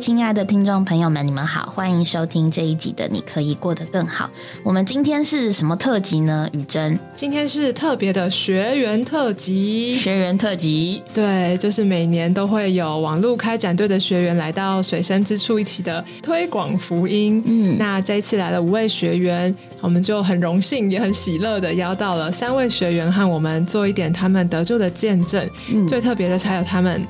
亲爱的听众朋友们，你们好，欢迎收听这一集的《你可以过得更好》。我们今天是什么特辑呢？雨珍，今天是特别的学员特辑。学员特辑，对，就是每年都会有网络开展队的学员来到水深之处一起的推广福音。嗯，那这一次来了五位学员，我们就很荣幸也很喜乐的邀到了三位学员和我们做一点他们得救的见证。嗯最特别的，才有他们。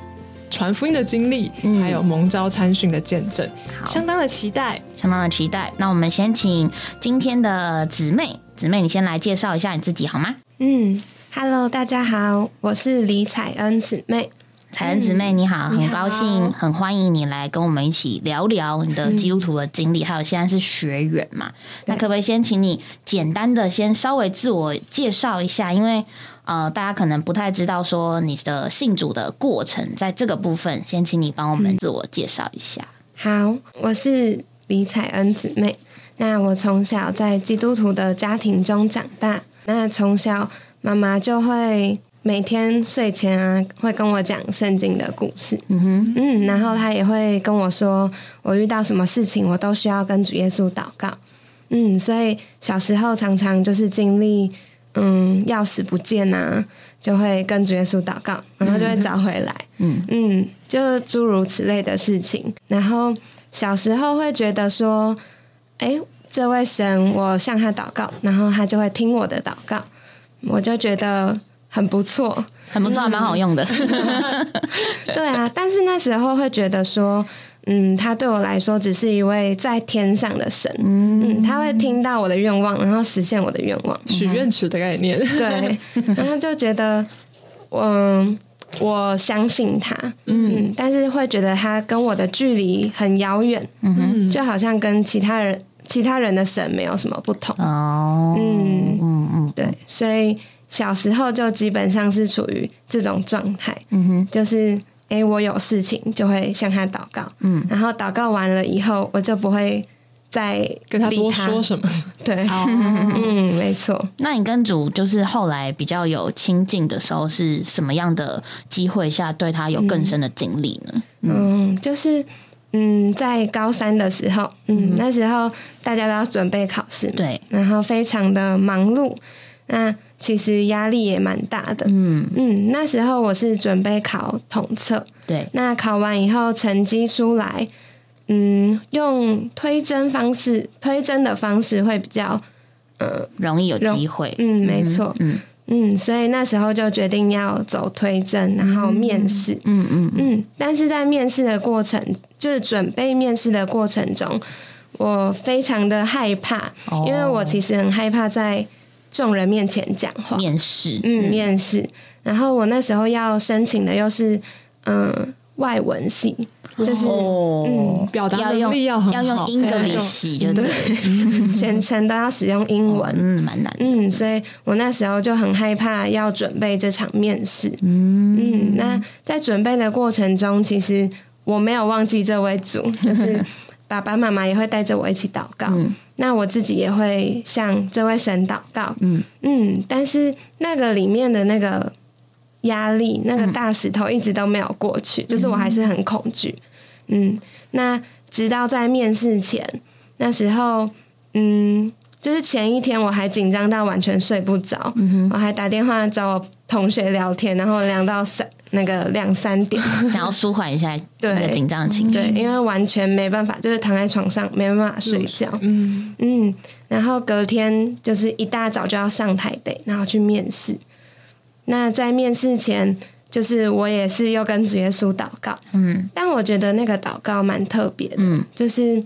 传福音的经历，还有蒙召参训的见证，相当的期待，相当的期待。那我们先请今天的姊妹，姊妹你先来介绍一下你自己好吗？嗯，Hello，大家好，我是李彩恩姊妹。彩恩姊妹你好，很高兴，很欢迎你来跟我们一起聊聊你的基督徒的经历，还有现在是学员嘛？那可不可以先请你简单的先稍微自我介绍一下？因为呃，大家可能不太知道说你的信主的过程，在这个部分，先请你帮我们自我介绍一下。好，我是李彩恩姊妹。那我从小在基督徒的家庭中长大。那从小妈妈就会每天睡前啊，会跟我讲圣经的故事。嗯哼，嗯，然后她也会跟我说，我遇到什么事情，我都需要跟主耶稣祷告。嗯，所以小时候常常就是经历。嗯，钥匙不见啊，就会跟主耶稣祷告，然后就会找回来。嗯嗯，就诸如此类的事情。然后小时候会觉得说，哎，这位神，我向他祷告，然后他就会听我的祷告，我就觉得很不错，很不错，还蛮好用的。对啊，但是那时候会觉得说。嗯，他对我来说只是一位在天上的神，嗯，他会听到我的愿望，然后实现我的愿望，许愿池的概念，对，然后就觉得，嗯，我相信他，嗯，但是会觉得他跟我的距离很遥远，嗯哼，就好像跟其他人其他人的神没有什么不同，哦，嗯嗯嗯，对，所以小时候就基本上是处于这种状态，嗯哼，就是。哎，我有事情就会向他祷告，嗯，然后祷告完了以后，我就不会再跟他多说什么，对，嗯，没错。那你跟主就是后来比较有亲近的时候，是什么样的机会下对他有更深的经历呢？嗯，就是嗯，在高三的时候，嗯，那时候大家都要准备考试，对，然后非常的忙碌，那。其实压力也蛮大的，嗯。嗯，那时候我是准备考统测，对，那考完以后成绩出来，嗯，用推甄方式，推甄的方式会比较，呃，容易有机会，嗯，没错，嗯。嗯，所以那时候就决定要走推甄，然后面试，嗯嗯嗯，但是在面试的过程，就是准备面试的过程中，我非常的害怕，因为我其实很害怕在。众人面前讲话，面试，嗯，面试。然后我那时候要申请的又是嗯外文系，就是嗯。表达能力要要用英格里系，就对，全程都要使用英文，嗯，蛮难。嗯，所以我那时候就很害怕要准备这场面试。嗯。嗯，那在准备的过程中，其实我没有忘记这位主，就是爸爸妈妈也会带着我一起祷告。那我自己也会向这位神祷告，嗯。嗯，但是那个里面的那个压力，那个大石头一直都没有过去，就是我还是很恐惧，嗯，那直到在面试前那时候，嗯。就是前一天我还紧张到完全睡不着，我还打电话找我同学聊天，然后聊到三那个两三点，想要舒缓一下对。紧张的情绪，对，因为完全没办法，就是躺在床上没办法睡觉，嗯。嗯，然后隔天就是一大早就要上台北，然后去面试。那在面试前，就是我也是又跟主耶稣祷告，嗯，但我觉得那个祷告蛮特别的，嗯，就是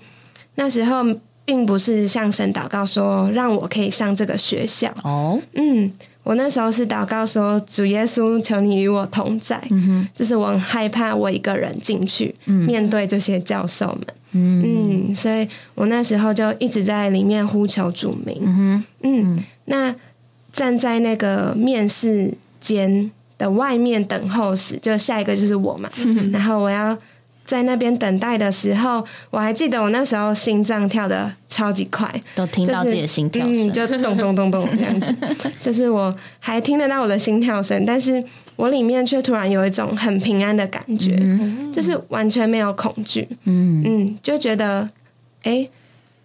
那时候。并不是向神祷告说让我可以上这个学校。哦，嗯，我那时候是祷告说主耶稣，求你与我同在，嗯就是我很害怕我一个人进去面对这些教授们，嗯，所以我那时候就一直在里面呼求主名，嗯嗯，那站在那个面试间的外面等候时，就下一个就是我嘛，然后我要。在那边等待的时候，我还记得我那时候心脏跳的超级快，都听到自己的心跳声，就咚咚咚咚这样子，就是我还听得到我的心跳声，但是我里面却突然有一种很平安的感觉，就是完全没有恐惧，嗯。嗯，就觉得哎。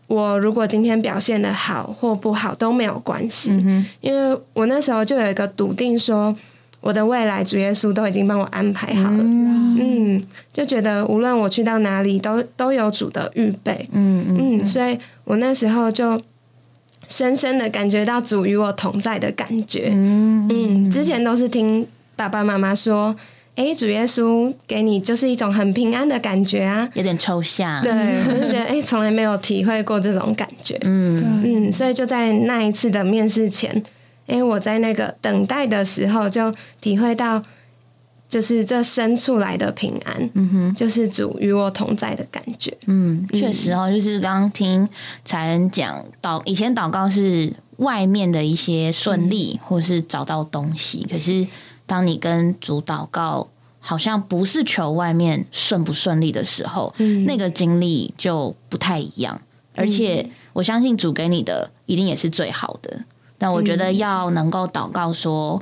我如果今天表现的好或不好都没有关系，因为我那时候就有一个笃定，说我的未来主耶稣都已经帮我安排好了，嗯，就觉得无论我去到哪里都都有主的预备，嗯嗯，所以我那时候就深深的感觉到主与我同在的感觉，嗯，之前都是听爸爸妈妈说。哎，主耶稣给你就是一种很平安的感觉啊，有点抽象。对，我就觉得哎，从来没有体会过这种感觉。嗯嗯，所以就在那一次的面试前，哎，我在那个等待的时候就体会到，就是这生出来的平安，嗯哼，就是主与我同在的感觉。嗯，确实哦，就是刚刚听才人讲祷，以前祷告是外面的一些顺利，或是找到东西，可是。当你跟主祷告，好像不是求外面顺不顺利的时候，那个经历就不太一样。而且我相信主给你的一定也是最好的。但我觉得要能够祷告说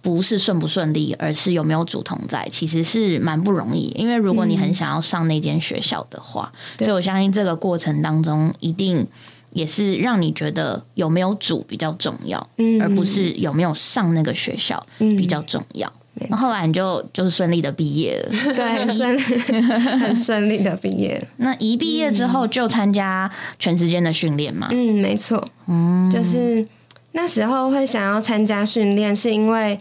不是顺不顺利，而是有没有主同在，其实是蛮不容易。因为如果你很想要上那间学校的话，所以我相信这个过程当中一定也是让你觉得有没有主比较重要，而不是有没有上那个学校比较重要。那后来你就就是顺利的毕业了，对，顺利很顺利的毕业。那一毕业之后就参加全时间的训练嘛？嗯，没错。嗯，就是那时候会想要参加训练，是因为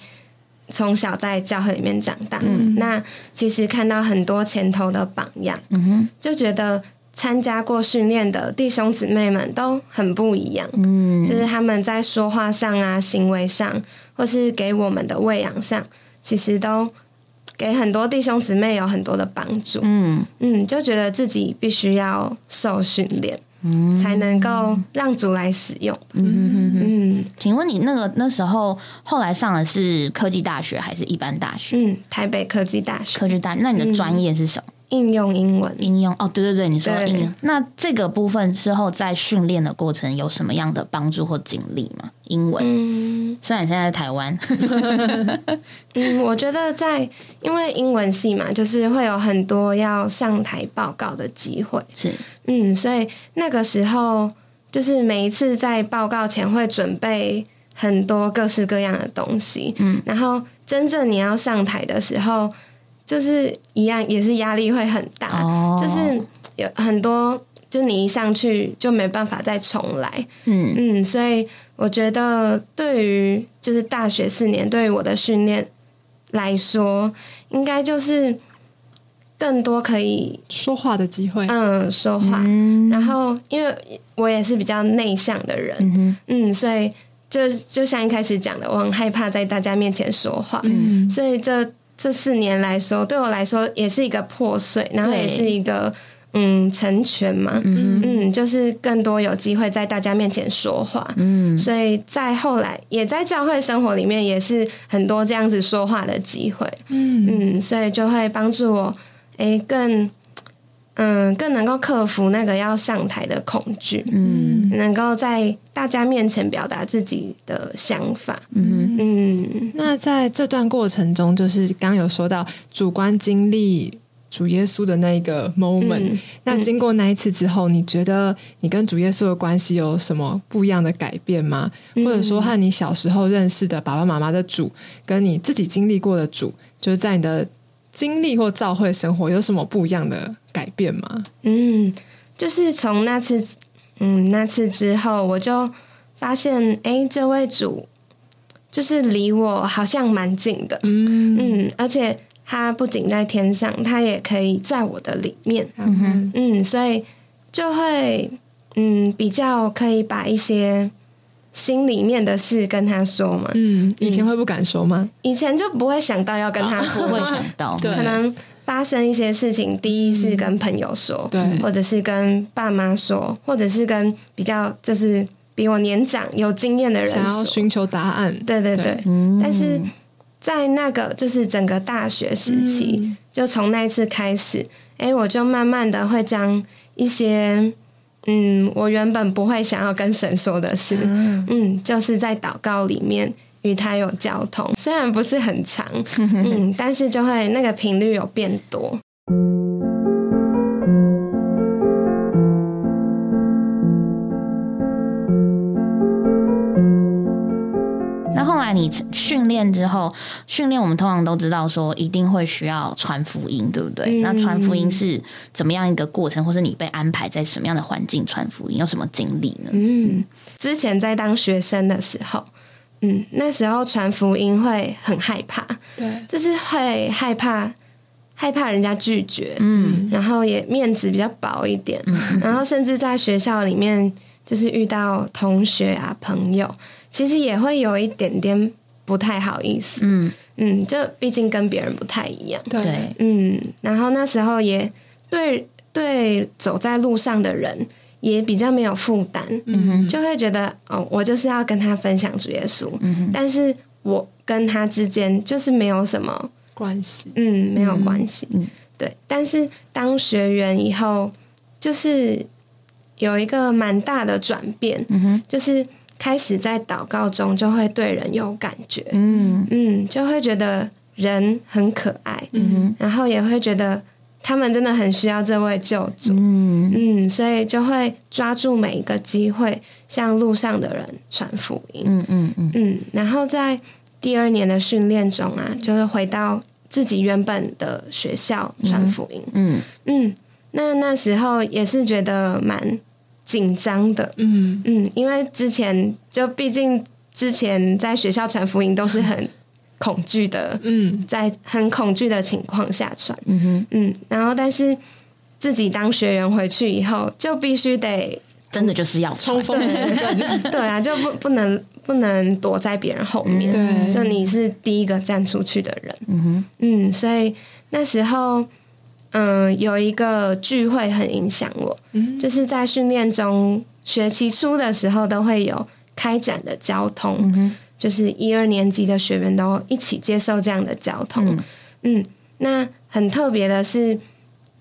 从小在教会里面长大。嗯，那其实看到很多前头的榜样，嗯，就觉得参加过训练的弟兄姊妹们都很不一样。嗯，就是他们在说话上啊、行为上，或是给我们的喂养上。其实都给很多弟兄姊妹有很多的帮助，嗯嗯，就觉得自己必须要受训练，嗯，才能够让主来使用。嗯嗯嗯。请问你那个那时候后来上的是科技大学还是一般大学？嗯，台北科技大学。科技大，那你的专业是什么？应用英文，应用哦，对对对，你说应用。那这个部分之后在训练的过程有什么样的帮助或经历吗？英文，嗯，虽然现在在台湾，嗯，我觉得在因为英文系嘛，就是会有很多要上台报告的机会，是，嗯，所以那个时候就是每一次在报告前会准备很多各式各样的东西，嗯，然后真正你要上台的时候。就是一样，也是压力会很大，就是有很多，就你一上去就没办法再重来，嗯。嗯，所以我觉得对于就是大学四年对于我的训练来说，应该就是更多可以说话的机会，嗯，说话，然后因为我也是比较内向的人，嗯，所以就就像一开始讲的，我很害怕在大家面前说话，嗯，所以这。这四年来说，对我来说也是一个破碎，然后也是一个嗯成全嘛，嗯，就是更多有机会在大家面前说话，嗯，所以在后来也在教会生活里面也是很多这样子说话的机会，嗯。嗯，所以就会帮助我哎更。嗯，更能够克服那个要上台的恐惧，嗯，能够在大家面前表达自己的想法，嗯。嗯。那在这段过程中，就是刚有说到主观经历主耶稣的那一个 moment，那经过那一次之后，你觉得你跟主耶稣的关系有什么不一样的改变吗？或者说和你小时候认识的爸爸妈妈的主，跟你自己经历过的主，就是在你的。经历或教会生活有什么不一样的改变吗？嗯，就是从那次，嗯，那次之后，我就发现，哎，这位主就是离我好像蛮近的，嗯嗯，而且他不仅在天上，他也可以在我的里面，嗯哼，嗯，所以就会，嗯，比较可以把一些。心里面的事跟他说嘛，嗯，以前会不敢说吗？以前就不会想到要跟他说，会想到可能发生一些事情，第一是跟朋友说，对，或者是跟爸妈说，或者是跟比较就是比我年长有经验的人，想要寻求答案，对对对。但是在那个就是整个大学时期，就从那一次开始，哎，我就慢慢的会将一些，嗯，我原本不会想要跟神说的事，嗯，就是在祷告里面与他有交通，虽然不是很长，嗯，但是就会那个频率有变多。你训练之后，训练我们通常都知道说一定会需要传福音，对不对？那传福音是怎么样一个过程，或是你被安排在什么样的环境传福音，有什么经历呢？嗯，之前在当学生的时候，嗯，那时候传福音会很害怕，对，就是会害怕害怕人家拒绝，嗯，然后也面子比较薄一点，然后甚至在学校里面，就是遇到同学啊朋友。其实也会有一点点不太好意思，嗯。嗯，就毕竟跟别人不太一样，对，嗯，然后那时候也对对走在路上的人也比较没有负担，嗯就会觉得哦，我就是要跟他分享主耶稣，嗯但是我跟他之间就是没有什么关系，嗯，没有关系，嗯，对，但是当学员以后，就是有一个蛮大的转变，嗯哼，就是。开始在祷告中就会对人有感觉，嗯。嗯，就会觉得人很可爱，嗯然后也会觉得他们真的很需要这位救主，嗯。嗯，所以就会抓住每一个机会向路上的人传福音，嗯嗯嗯。嗯，然后在第二年的训练中啊，就是回到自己原本的学校传福音，嗯。嗯，那那时候也是觉得蛮。紧张的，嗯。嗯，因为之前就毕竟之前在学校传福音都是很恐惧的，嗯，在很恐惧的情况下传，嗯哼，嗯，然后但是自己当学员回去以后，就必须得真的就是要冲锋陷阵，对啊，就不不能不能躲在别人后面，对，就你是第一个站出去的人，嗯哼，嗯，所以那时候。嗯，有一个聚会很影响我，就是在训练中学期初的时候都会有开展的交通，就是一二年级的学员都一起接受这样的交通。嗯，那很特别的是，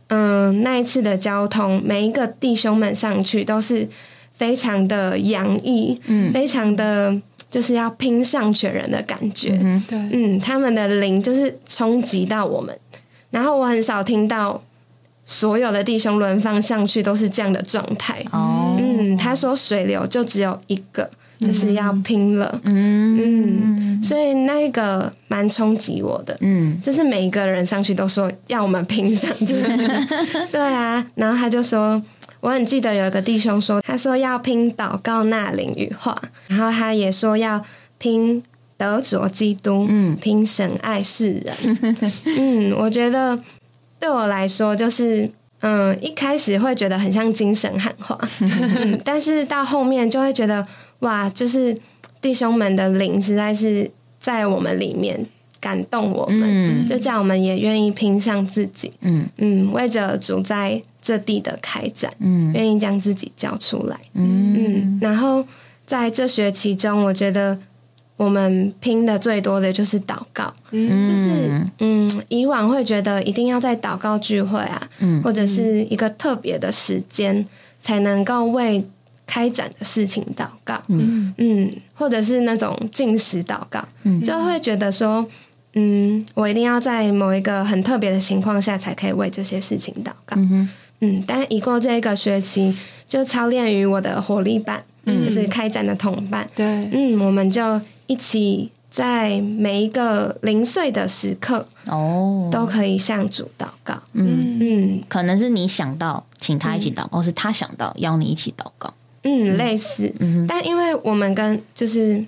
嗯，那一次的交通，每一个弟兄们上去都是非常的洋溢，嗯，非常的就是要拼上全人的感觉，嗯对，嗯，他们的灵就是冲击到我们。然后我很少听到所有的弟兄轮放上去都是这样的状态。哦，嗯，他说水流就只有一个，就是要拼了。嗯嗯，所以那个蛮冲击我的。嗯，就是每一个人上去都说要我们拼上自己。对啊，然后他就说，我很记得有一个弟兄说，他说要拼祷告那灵语话，然后他也说要拼。德着基督，嗯，凭神爱世人，嗯，我觉得对我来说，就是嗯，一开始会觉得很像精神喊话，但是到后面就会觉得哇，就是弟兄们的灵实在是在我们里面感动我们，就叫我们也愿意拼上自己，嗯。嗯，为着主在这地的开展，嗯，愿意将自己交出来，嗯，然后在这学期中，我觉得。我们拼的最多的就是祷告，就是嗯，以往会觉得一定要在祷告聚会啊，或者是一个特别的时间才能够为开展的事情祷告，嗯。嗯，或者是那种进食祷告，就会觉得说，嗯，我一定要在某一个很特别的情况下才可以为这些事情祷告，嗯，但一过这个学期就操练于我的活力班，就是开展的同伴，对，嗯，我们就。一起在每一个零碎的时刻哦，都可以向主祷告。嗯嗯，可能是你想到请他一起祷告，是他想到邀你一起祷告。嗯，类似。嗯，但因为我们跟就是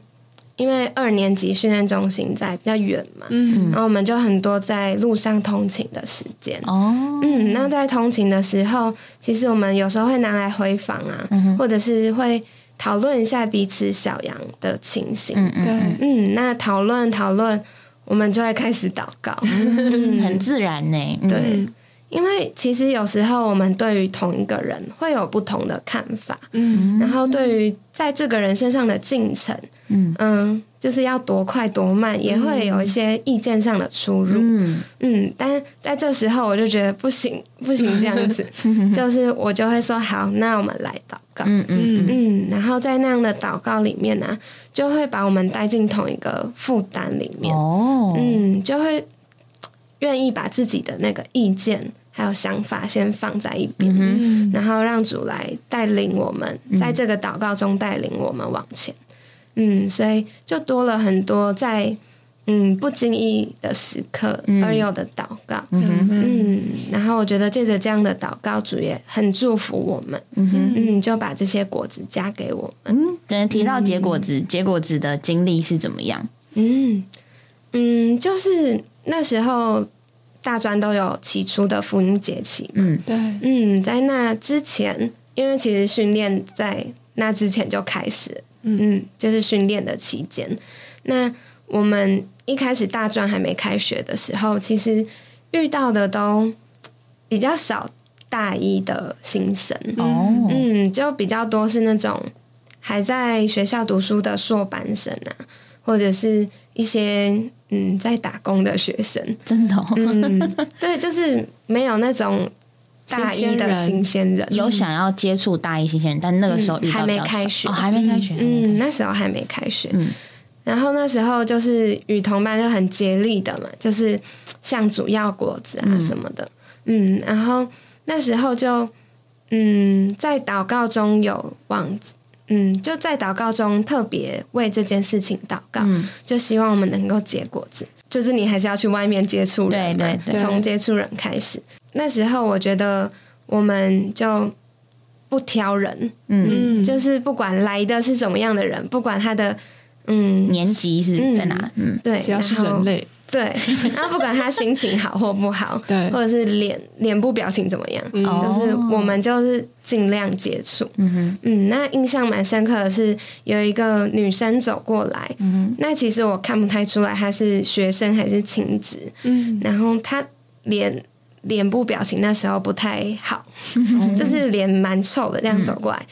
因为二年级训练中心在比较远嘛，嗯，然后我们就很多在路上通勤的时间。哦，嗯，那在通勤的时候，其实我们有时候会拿来回访啊，或者是会。讨论一下彼此小羊的情形，嗯嗯，嗯，那讨论讨论，我们就会开始祷告，很自然呢。对，因为其实有时候我们对于同一个人会有不同的看法，嗯，然后对于在这个人身上的进程，嗯。嗯，就是要多快多慢，也会有一些意见上的出入，嗯。嗯，但在这时候我就觉得不行不行这样子，就是我就会说好，那我们来祷告，嗯嗯嗯，然后在那样的祷告里面呢，就会把我们带进同一个负担里面，哦，嗯，就会。愿意把自己的那个意见还有想法先放在一边，然后让主来带领我们，在这个祷告中带领我们往前。嗯，所以就多了很多在嗯不经意的时刻而有的祷告。嗯，然后我觉得借着这样的祷告，主也很祝福我们。嗯就把这些果子加给我们。嗯，等提到结果子，结果子的经历是怎么样？嗯嗯，就是。那时候大专都有起初的福音节期，嗯，对，嗯，在那之前，因为其实训练在那之前就开始，嗯，就是训练的期间。那我们一开始大专还没开学的时候，其实遇到的都比较少大一的新生。哦，嗯，就比较多是那种还在学校读书的硕班生啊，或者是一些。嗯，在打工的学生，真的，嗯，对，就是没有那种大一的新鲜人，有想要接触大一新鲜人，但那个时候还没开学，还没开学，嗯，那时候还没开学，嗯，然后那时候就是与同伴就很接力的嘛，就是像主要果子啊什么的，嗯，然后那时候就嗯，在祷告中有往。嗯，就在祷告中特别为这件事情祷告，就希望我们能够结果子。就是你还是要去外面接触人，对对，从接触人开始。那时候我觉得我们就不挑人，嗯，就是不管来的是怎么样的人，不管他的嗯。年级是在哪，嗯，对，只要是人类。对，然后不管他心情好或不好，对，或者是脸脸部表情怎么样，就是我们就是尽量接触。嗯嗯，那印象蛮深刻的是有一个女生走过来，嗯那其实我看不太出来她是学生还是亲职，嗯，然后她脸脸部表情那时候不太好，就是脸蛮臭的这样走过来，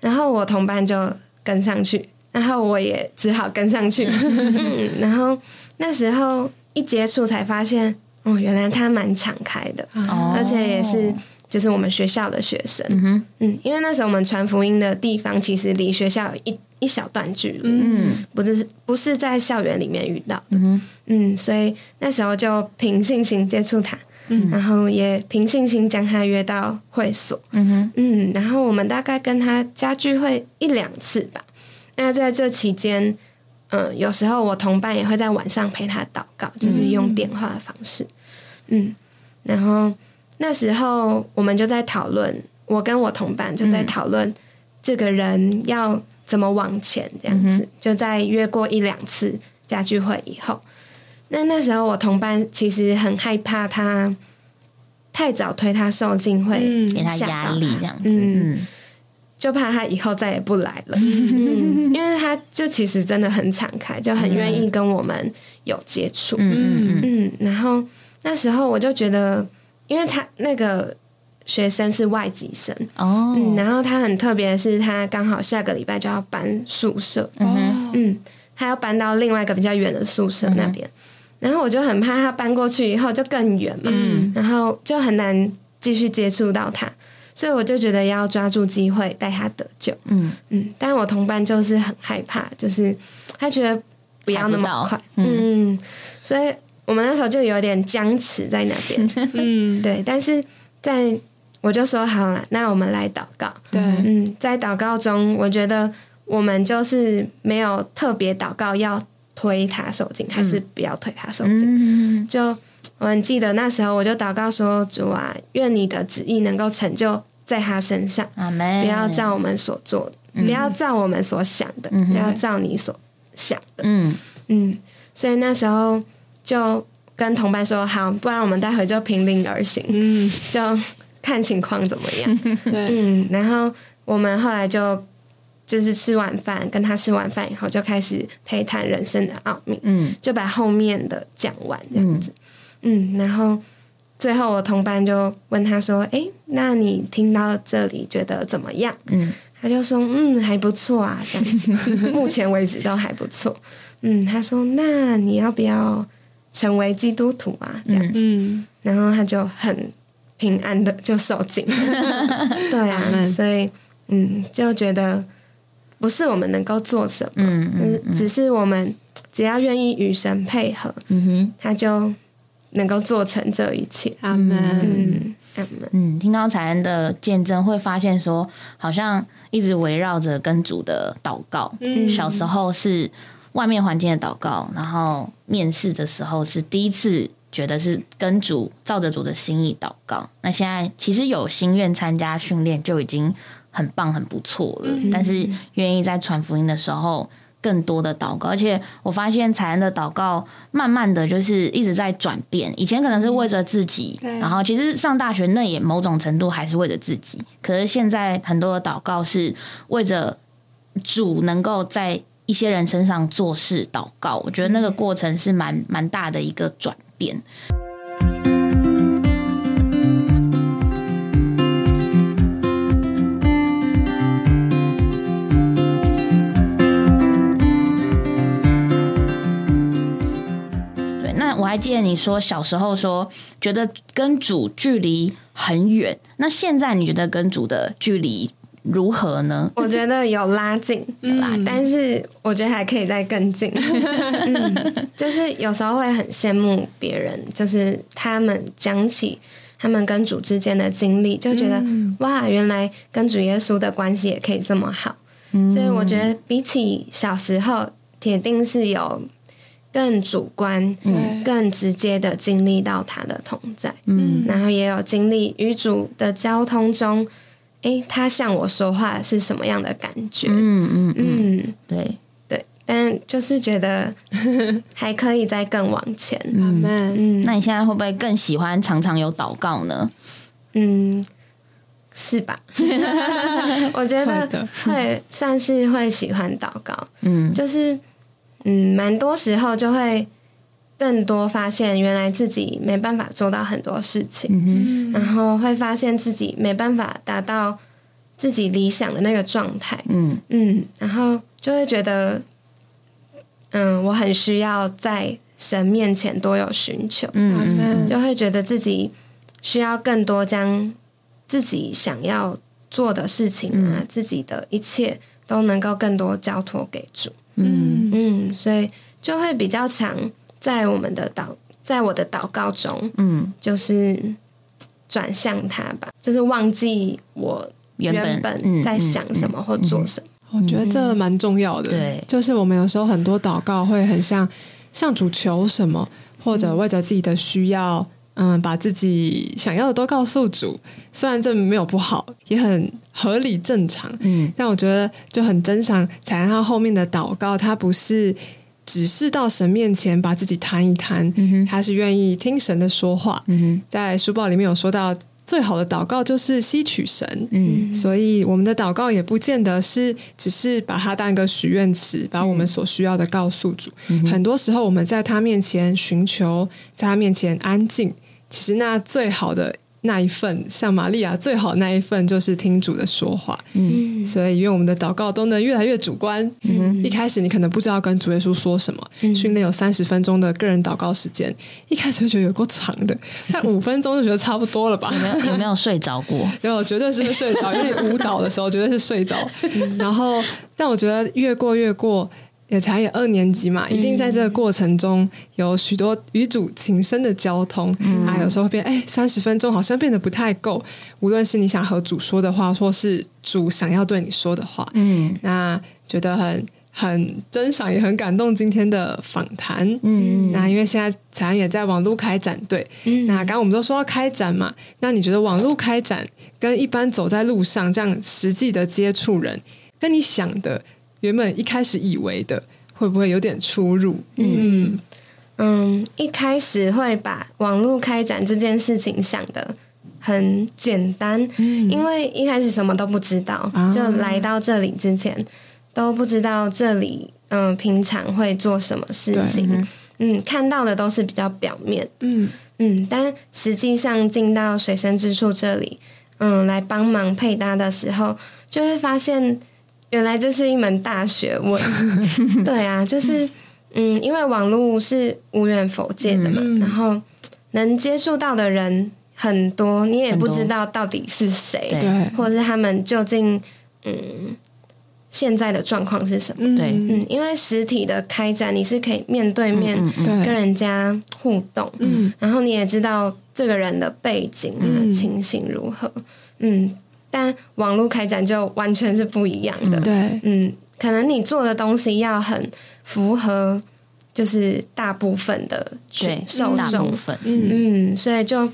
然后我同伴就跟上去，然后我也只好跟上去，嗯，然后。那时候一接触才发现，哦，原来他蛮敞开的，而且也是就是我们学校的学生，嗯嗯，因为那时候我们传福音的地方其实离学校有一一小段距离，嗯，不是不是在校园里面遇到的，嗯，所以那时候就凭信心接触他，嗯，然后也凭信心将他约到会所，嗯哼，嗯，然后我们大概跟他家聚会一两次吧，那在这期间。嗯，有时候我同伴也会在晚上陪他祷告，就是用电话的方式。嗯，然后那时候我们就在讨论，我跟我同伴就在讨论这个人要怎么往前这样子。就在约过一两次家聚会以后，那那时候我同伴其实很害怕他太早推他受尽会给他压力这样子。嗯。就怕他以后再也不来了，因为他就其实真的很敞开，就很愿意跟我们有接触。嗯嗯然后那时候我就觉得，因为他那个学生是外籍生哦，然后他很特别的是，他刚好下个礼拜就要搬宿舍。嗯嗯，他要搬到另外一个比较远的宿舍那边，然后我就很怕他搬过去以后就更远嘛，然后就很难继续接触到他。所以我就觉得要抓住机会带他得救，嗯。嗯，但是我同伴就是很害怕，就是他觉得不要那么快，嗯，所以我们那时候就有点僵持在那边，嗯，对，但是在我就说好了，那我们来祷告，对，嗯，在祷告中，我觉得我们就是没有特别祷告要推他受精，还是不要推他受精，就。我很记得那时候，我就祷告说：“主啊，愿你的旨意能够成就在他身上，不要照我们所做的，不要照我们所想的，不要照你所想的。”嗯。嗯，所以那时候就跟同伴说：“好，不然我们待会就凭灵而行，嗯，就看情况怎么样。”对，嗯，然后我们后来就就是吃完饭，跟他吃完饭以后，就开始陪谈人生的奥秘，嗯，就把后面的讲完这样子。嗯，然后最后我同班就问他说：“哎，那你听到这里觉得怎么样？”嗯，他就说：“嗯，还不错啊，这样子，目前为止都还不错。”嗯，他说：“那你要不要成为基督徒啊？”这样子，然后他就很平安的就受尽。对啊，所以嗯，就觉得不是我们能够做什么，嗯，只是我们只要愿意与神配合，嗯哼，他就。能够做成这一切，阿门。嗯，阿门。嗯，听到彩恩的见证，会发现说，好像一直围绕着跟主的祷告。嗯，小时候是外面环境的祷告，然后面试的时候是第一次觉得是跟主照着主的心意祷告。那现在其实有心愿参加训练就已经很棒很不错了，但是愿意在传福音的时候。更多的祷告，而且我发现彩恩的祷告慢慢的就是一直在转变。以前可能是为着自己，然后其实上大学那也某种程度还是为着自己。可是现在很多的祷告是为着主能够在一些人身上做事祷告。我觉得那个过程是蛮蛮大的一个转变。我还记得你说小时候说觉得跟主距离很远，那现在你觉得跟主的距离如何呢？我觉得有拉近啦，但是我觉得还可以再更近。就是有时候会很羡慕别人，就是他们讲起他们跟主之间的经历，就觉得哇，原来跟主耶稣的关系也可以这么好。所以我觉得比起小时候，铁定是有。更主观、更直接的经历到他的同在，嗯，然后也有经历与主的交通中，哎，他向我说话是什么样的感觉？嗯嗯嗯，对对，但就是觉得 还可以再更往前。嗯，那你现在会不会更喜欢常常有祷告呢？嗯，是吧？我觉得会算是会喜欢祷告。嗯，就是。嗯，蛮多时候就会更多发现，原来自己没办法做到很多事情，然后会发现自己没办法达到自己理想的那个状态。嗯嗯，然后就会觉得，嗯，我很需要在神面前多有寻求。嗯就会觉得自己需要更多将自己想要做的事情啊，自己的一切都能够更多交托给主。嗯。嗯，所以就会比较常在我们的祷，在我的祷告中，嗯，就是转向他吧，就是忘记我原本在想什么或做什么。我觉得这蛮重要的，对，就是我们有时候很多祷告会很像向主求什么，或者为着自己的需要。嗯，把自己想要的都告诉主，虽然这没有不好，也很合理正常。嗯，但我觉得就很珍赏彩安他后面的祷告，他不是只是到神面前把自己谈一谈，他是愿意听神的说话。嗯在书报里面有说到，最好的祷告就是吸取神。嗯，所以我们的祷告也不见得是只是把它当一个许愿池，把我们所需要的告诉主。很多时候我们在他面前寻求，在他面前安静。其实那最好的那一份，像玛利亚最好那一份，就是听主的说话。嗯，所以愿我们的祷告都能越来越主观。嗯，一开始你可能不知道跟主耶稣说什么，训练有三十分钟的个人祷告时间，一开始就觉得有够长的，但 五分钟就觉得差不多了吧？有没有有没有睡着过？有，绝对是会睡着，因为舞蹈的时候绝对是睡着。然后，但我觉得越过越过。也才也二年级嘛，一定在这个过程中有许多与主情深的交通嗯啊，有时候会变哎，三十分钟好像变得不太够。无论是你想和主说的话，或是主想要对你说的话，嗯，那觉得很很珍赏，也很感动今天的访谈。嗯，那因为现在彩安也在网络开展，对，嗯那刚刚我们都说要开展嘛，那你觉得网络开展跟一般走在路上这样实际的接触人，跟你想的？原本一开始以为的会不会有点出入？嗯。嗯，一开始会把网络开展这件事情想的很简单，因为一开始什么都不知道，就来到这里之前都不知道这里嗯平常会做什么事情，嗯看到的都是比较表面，嗯。嗯，但实际上进到水深之处这里，嗯，来帮忙配搭的时候，就会发现原来这是一门大学问。对啊，就是嗯，因为网络是无缘否界的嘛，然后能接触到的人很多，你也不知道到底是谁，对，或者是他们究竟嗯。现在的状况是什么？对，嗯，因为实体的开展，你是可以面对面跟人家互动，嗯，然后你也知道这个人的背景啊、情形如何，嗯，但网络开展就完全是不一样的，对，嗯，可能你做的东西要很符合，就是大部分的受众，嗯，所以就，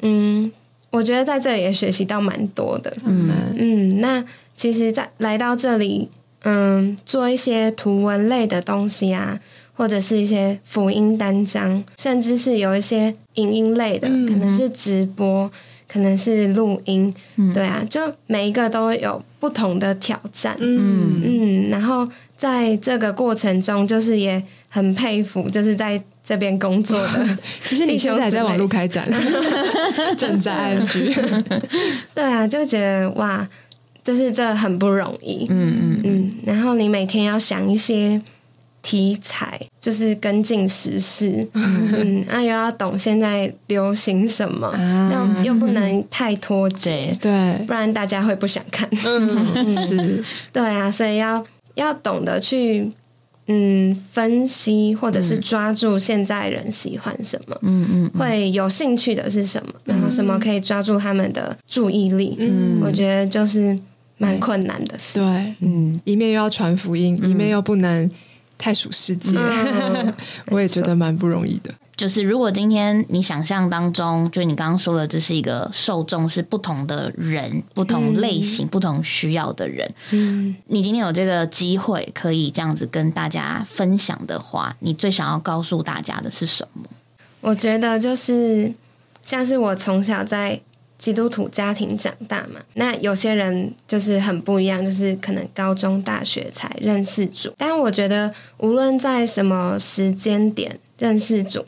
嗯，我觉得在这里也学习到蛮多的，嗯。嗯，那。其实，在来到这里，嗯，做一些图文类的东西啊，或者是一些福音单张，甚至是有一些影音类的，可能是直播，可能是录音，对啊，就每一个都有不同的挑战，嗯。嗯，然后在这个过程中，就是也很佩服，就是在这边工作的，其实你现在在网络开展，正在安居，对啊，就觉得哇。就是这很不容易，嗯嗯。嗯，然后你每天要想一些题材，就是跟进时事，嗯，那又要懂现在流行什么，又又不能太脱节，对，不然大家会不想看，是，对啊，所以要要懂得去嗯分析，或者是抓住现在人喜欢什么，嗯嗯，会有兴趣的是什么，然后什么可以抓住他们的注意力，嗯，我觉得就是。蛮困难的事，对，嗯，一面又要传福音，一面又不能太鼠世界，我也觉得蛮不容易的。就是如果今天你想象当中，就你刚刚说的，这是一个受众是不同的人，不同类型、不同需要的人，嗯，你今天有这个机会可以这样子跟大家分享的话，你最想要告诉大家的是什么？我觉得就是像是我从小在。基督徒家庭长大嘛，那有些人就是很不一样，就是可能高中、大学才认识主。但我觉得，无论在什么时间点认识主，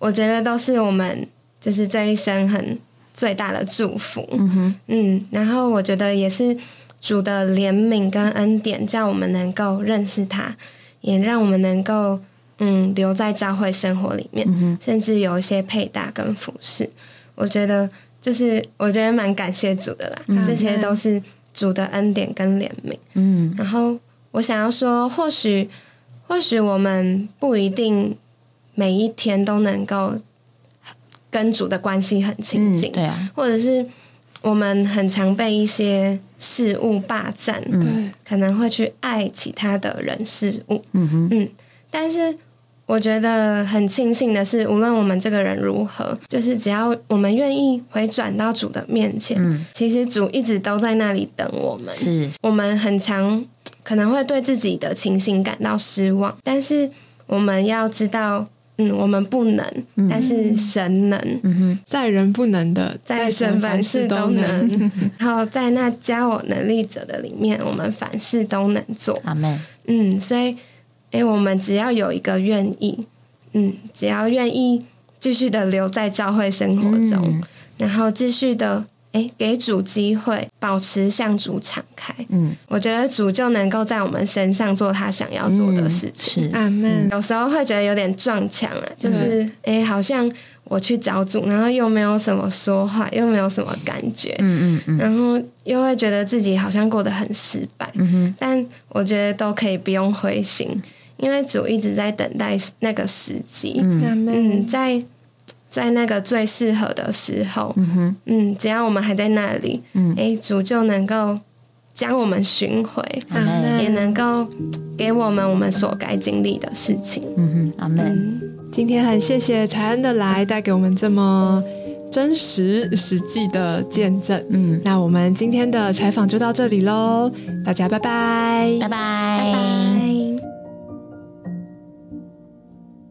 我觉得都是我们就是这一生很最大的祝福。嗯哼，嗯，然后我觉得也是主的怜悯跟恩典，叫我们能够认识他，也让我们能够嗯留在教会生活里面，甚至有一些配搭跟服饰。我觉得。就是我觉得蛮感谢主的啦，这些都是主的恩典跟怜悯。嗯，然后我想要说，或许或许我们不一定每一天都能够跟主的关系很亲近，对啊，或者是我们很常被一些事物霸占，对，可能会去爱其他的人事物。嗯哼，嗯，但是。我觉得很庆幸的是，无论我们这个人如何，就是只要我们愿意回转到主的面前，嗯，其实主一直都在那里等我们。是，我们很常可能会对自己的情形感到失望，但是我们要知道，嗯，我们不能，但是神能。嗯哼，在人不能的，在神凡事都能。然后在那加我能力者的里面，我们凡事都能做。阿门。嗯，所以。哎，我们只要有一个愿意，嗯，只要愿意继续的留在教会生活中，然后继续的哎给主机会，保持向主敞开，嗯，我觉得主就能够在我们身上做他想要做的事情。阿门。有时候会觉得有点撞墙啊，就是哎，好像我去找主，然后又没有什么说话，又没有什么感觉，嗯嗯嗯，然后又会觉得自己好像过得很失败，嗯哼，但我觉得都可以不用灰心。因为主一直在等待那个时机，嗯，在在那个最适合的时候，嗯嗯，只要我们还在那里，嗯，哎，主就能够将我们寻回，也能够给我们我们所该经历的事情，嗯哼，阿门。今天很谢谢才恩的来，带给我们这么真实、实际的见证，嗯，那我们今天的采访就到这里喽，大家拜拜，拜拜，拜拜。